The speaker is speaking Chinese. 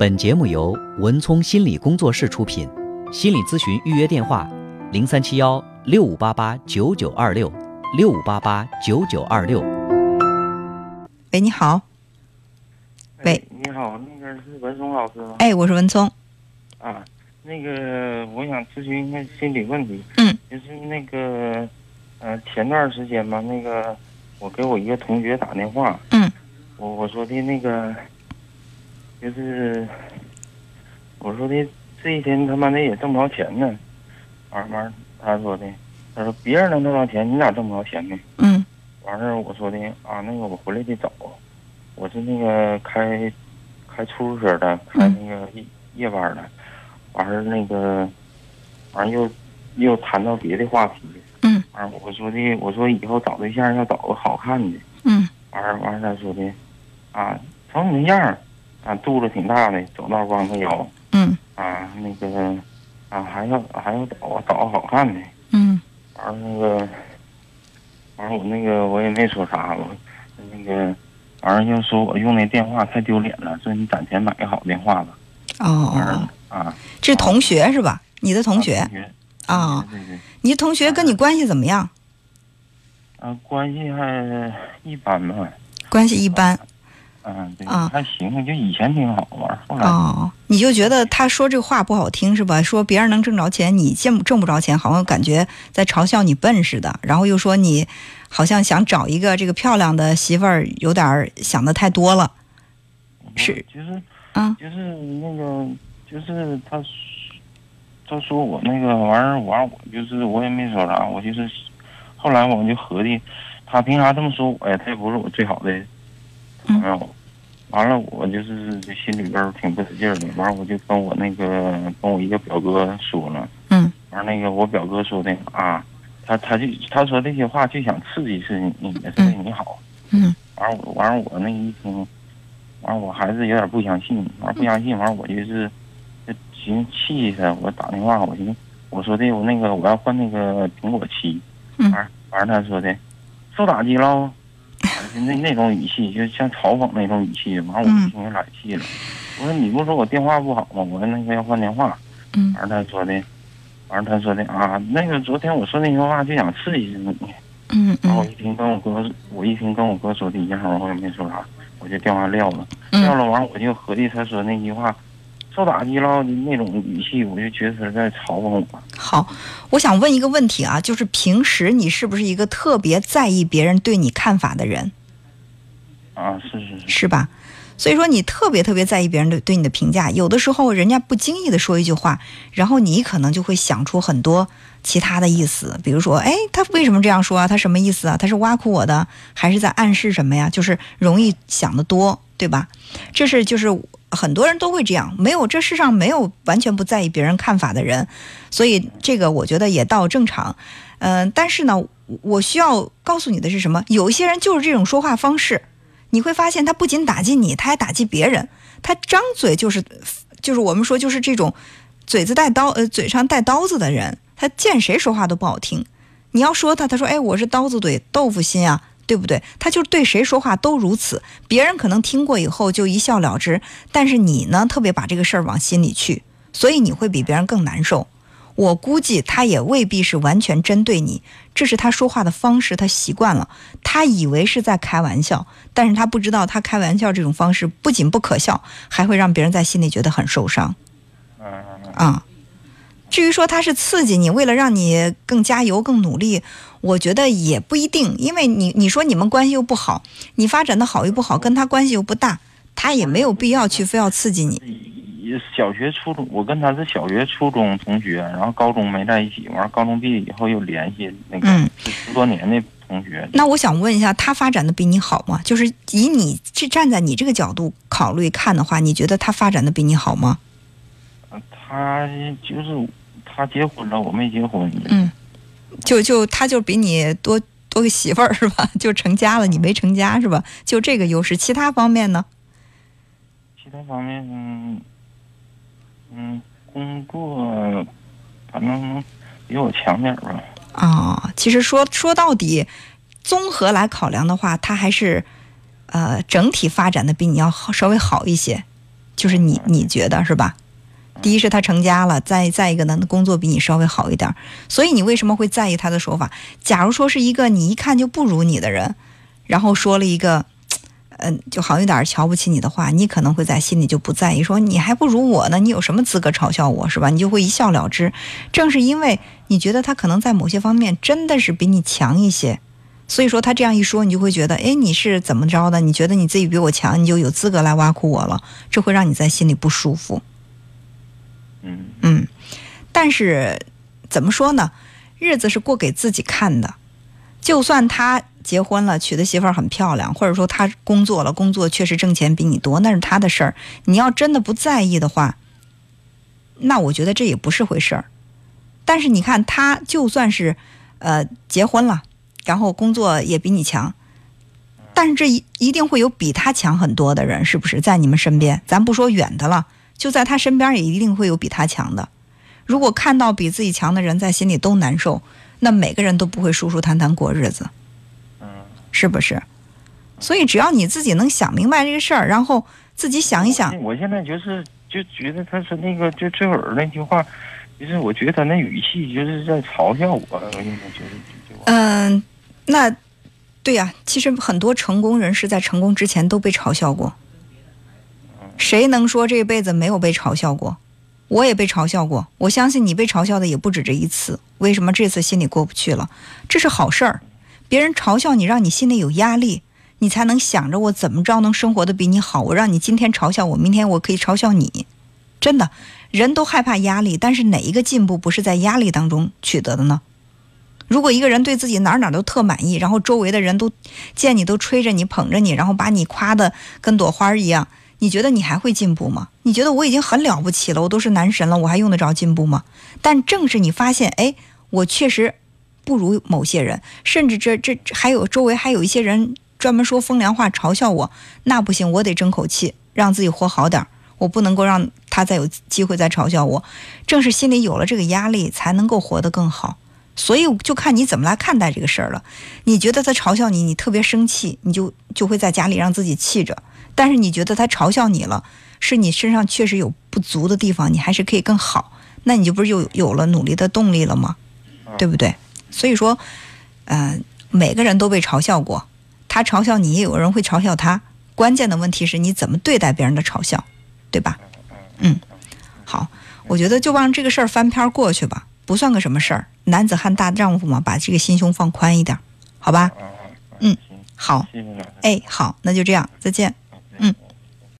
本节目由文聪心理工作室出品，心理咨询预约电话：零三七幺六五八八九九二六六五八八九九二六。喂，你好。喂，你好，那个是文松老师吗？哎，我是文聪。啊，那个我想咨询一下心理问题。嗯。就是那个，呃，前段时间吧，那个我给我一个同学打电话。嗯。我我说的那个，就是我说的这一天他妈的也挣不着钱呢。完完，他说的，他说别人能挣着钱，你咋挣不着钱呢？嗯。完事儿我说的啊，那个我回来得早。我是那个开开出租车的，开那个夜夜班的。完事儿那个，完又又谈到别的话题。嗯。完我说的，我说以后找对象要找个好看的。嗯。完事儿完事儿他说的，啊，瞅你那样儿，啊，肚子挺大的，走道光着腰。嗯。啊，那个，啊，还要还要找找个好看的。嗯。完了那个，完了我那个我也没说啥，我那个。完了，又说我用那电话太丢脸了，说你攒钱买个好电话吧。哦，啊，这同学是吧？你的同学啊？对对。你同学跟你关系怎么样？啊，关系还一般吧。关系一般。嗯，对，还行，就以前挺好，玩后来。哦，你就觉得他说这话不好听是吧？说别人能挣着钱，你见不挣不着钱，好像感觉在嘲笑你笨似的。然后又说你。好像想找一个这个漂亮的媳妇儿，有点想的太多了。是，就是，啊，就是那个，就是他，他说我那个玩意儿，玩我就是我也没说啥，我就是，后来我们就合计，他凭啥这么说我呀？他也不是我最好的朋友。完了，我就是心里边挺不得劲的。完了，我就跟我那个跟我一个表哥说了。嗯。完那个我表哥说的啊。他他就他说这些话就想刺激刺激你，也是为你好。嗯。完我完了我那一听，完了我还是有点不相信。完了不相信，完了我就是，就寻思气他。我打电话，我寻思我说的我那个我要换那个苹果七。嗯。完完他说的，受打击了。就那那种语气，就像嘲讽那种语气。完我听着来气了。我说你不说我电话不好吗？我说那个要换电话。嗯。完他说的。完了，他说的啊，那个昨天我说那些话就想刺激你。嗯然后我一听跟我哥，我一听跟我哥说的一样，我也没说啥，我就电话撂了。撂了，完我就合计他说那句话，受打击了那种语气，我就觉得他是在嘲讽我。好，我想问一个问题啊，就是平时你是不是一个特别在意别人对你看法的人？啊，是是是。是吧？所以说，你特别特别在意别人对对你的评价，有的时候人家不经意的说一句话，然后你可能就会想出很多其他的意思，比如说，哎，他为什么这样说啊？他什么意思啊？他是挖苦我的，还是在暗示什么呀？就是容易想得多，对吧？这是就是很多人都会这样，没有这世上没有完全不在意别人看法的人，所以这个我觉得也倒正常。嗯，但是呢，我需要告诉你的是什么？有一些人就是这种说话方式。你会发现，他不仅打击你，他还打击别人。他张嘴就是，就是我们说就是这种，嘴子带刀，呃，嘴上带刀子的人，他见谁说话都不好听。你要说他，他说，哎，我是刀子嘴豆腐心啊，对不对？他就对谁说话都如此。别人可能听过以后就一笑了之，但是你呢，特别把这个事儿往心里去，所以你会比别人更难受。我估计他也未必是完全针对你，这是他说话的方式，他习惯了，他以为是在开玩笑，但是他不知道他开玩笑这种方式不仅不可笑，还会让别人在心里觉得很受伤。啊，至于说他是刺激你，为了让你更加油、更努力，我觉得也不一定，因为你你说你们关系又不好，你发展的好与不好跟他关系又不大，他也没有必要去非要刺激你。小学、初中，我跟他是小学、初中同学，然后高中没在一起，完高中毕业以后又联系，那个是十多年的同学。那我想问一下，他发展的比你好吗？就是以你这站在你这个角度考虑看的话，你觉得他发展的比你好吗？他就是他结婚了，我没结婚。嗯，就就他就比你多多个媳妇儿是吧？就成家了，你没成家是吧？就这个优势，其他方面呢？其他方面，嗯。嗯，工作反正比我强点儿吧。啊，其实说说到底，综合来考量的话，他还是呃整体发展的比你要好稍微好一些。就是你你觉得是吧？第一是他成家了，再再一个呢，工作比你稍微好一点，所以你为什么会在意他的说法？假如说是一个你一看就不如你的人，然后说了一个，嗯，就好有点瞧不起你的话，你可能会在心里就不在意，说你还不如我呢，你有什么资格嘲笑我是吧？你就会一笑了之。正是因为你觉得他可能在某些方面真的是比你强一些，所以说他这样一说，你就会觉得，哎，你是怎么着的？你觉得你自己比我强，你就有资格来挖苦我了，这会让你在心里不舒服。嗯。嗯，但是怎么说呢？日子是过给自己看的。就算他结婚了，娶的媳妇儿很漂亮，或者说他工作了，工作确实挣钱比你多，那是他的事儿。你要真的不在意的话，那我觉得这也不是回事儿。但是你看，他就算是呃结婚了，然后工作也比你强，但是这一一定会有比他强很多的人，是不是在你们身边？咱不说远的了。就在他身边，也一定会有比他强的。如果看到比自己强的人在心里都难受，那每个人都不会舒舒坦坦过日子，是不是？所以只要你自己能想明白这个事儿，然后自己想一想，我现在就是就觉得他是那个就最后那句话，就是我觉得他那语气就是在嘲笑我，我现在觉得就就嗯，那对呀、其实很多成功人士在成功之前都被嘲笑过。谁能说这辈子没有被嘲笑过？我也被嘲笑过，我相信你被嘲笑的也不止这一次。为什么这次心里过不去了？这是好事儿，别人嘲笑你，让你心里有压力，你才能想着我怎么着能生活的比你好。我让你今天嘲笑我，明天我可以嘲笑你。真的，人都害怕压力，但是哪一个进步不是在压力当中取得的呢？如果一个人对自己哪儿哪儿都特满意，然后周围的人都见你都吹着你、捧着你，然后把你夸的跟朵花儿一样，你觉得你还会进步吗？你觉得我已经很了不起了，我都是男神了，我还用得着进步吗？但正是你发现，哎，我确实不如某些人，甚至这这还有周围还有一些人专门说风凉话嘲笑我，那不行，我得争口气，让自己活好点儿，我不能够让他再有机会再嘲笑我。正是心里有了这个压力，才能够活得更好。所以就看你怎么来看待这个事儿了。你觉得他嘲笑你，你特别生气，你就就会在家里让自己气着；但是你觉得他嘲笑你了，是你身上确实有不足的地方，你还是可以更好，那你就不是有有了努力的动力了吗？对不对？所以说，呃，每个人都被嘲笑过，他嘲笑你，也有人会嘲笑他。关键的问题是你怎么对待别人的嘲笑，对吧？嗯，好，我觉得就让这个事儿翻篇儿过去吧，不算个什么事儿。男子汉大丈夫嘛，把这个心胸放宽一点儿，好吧？嗯好。哎，好，那就这样，再见。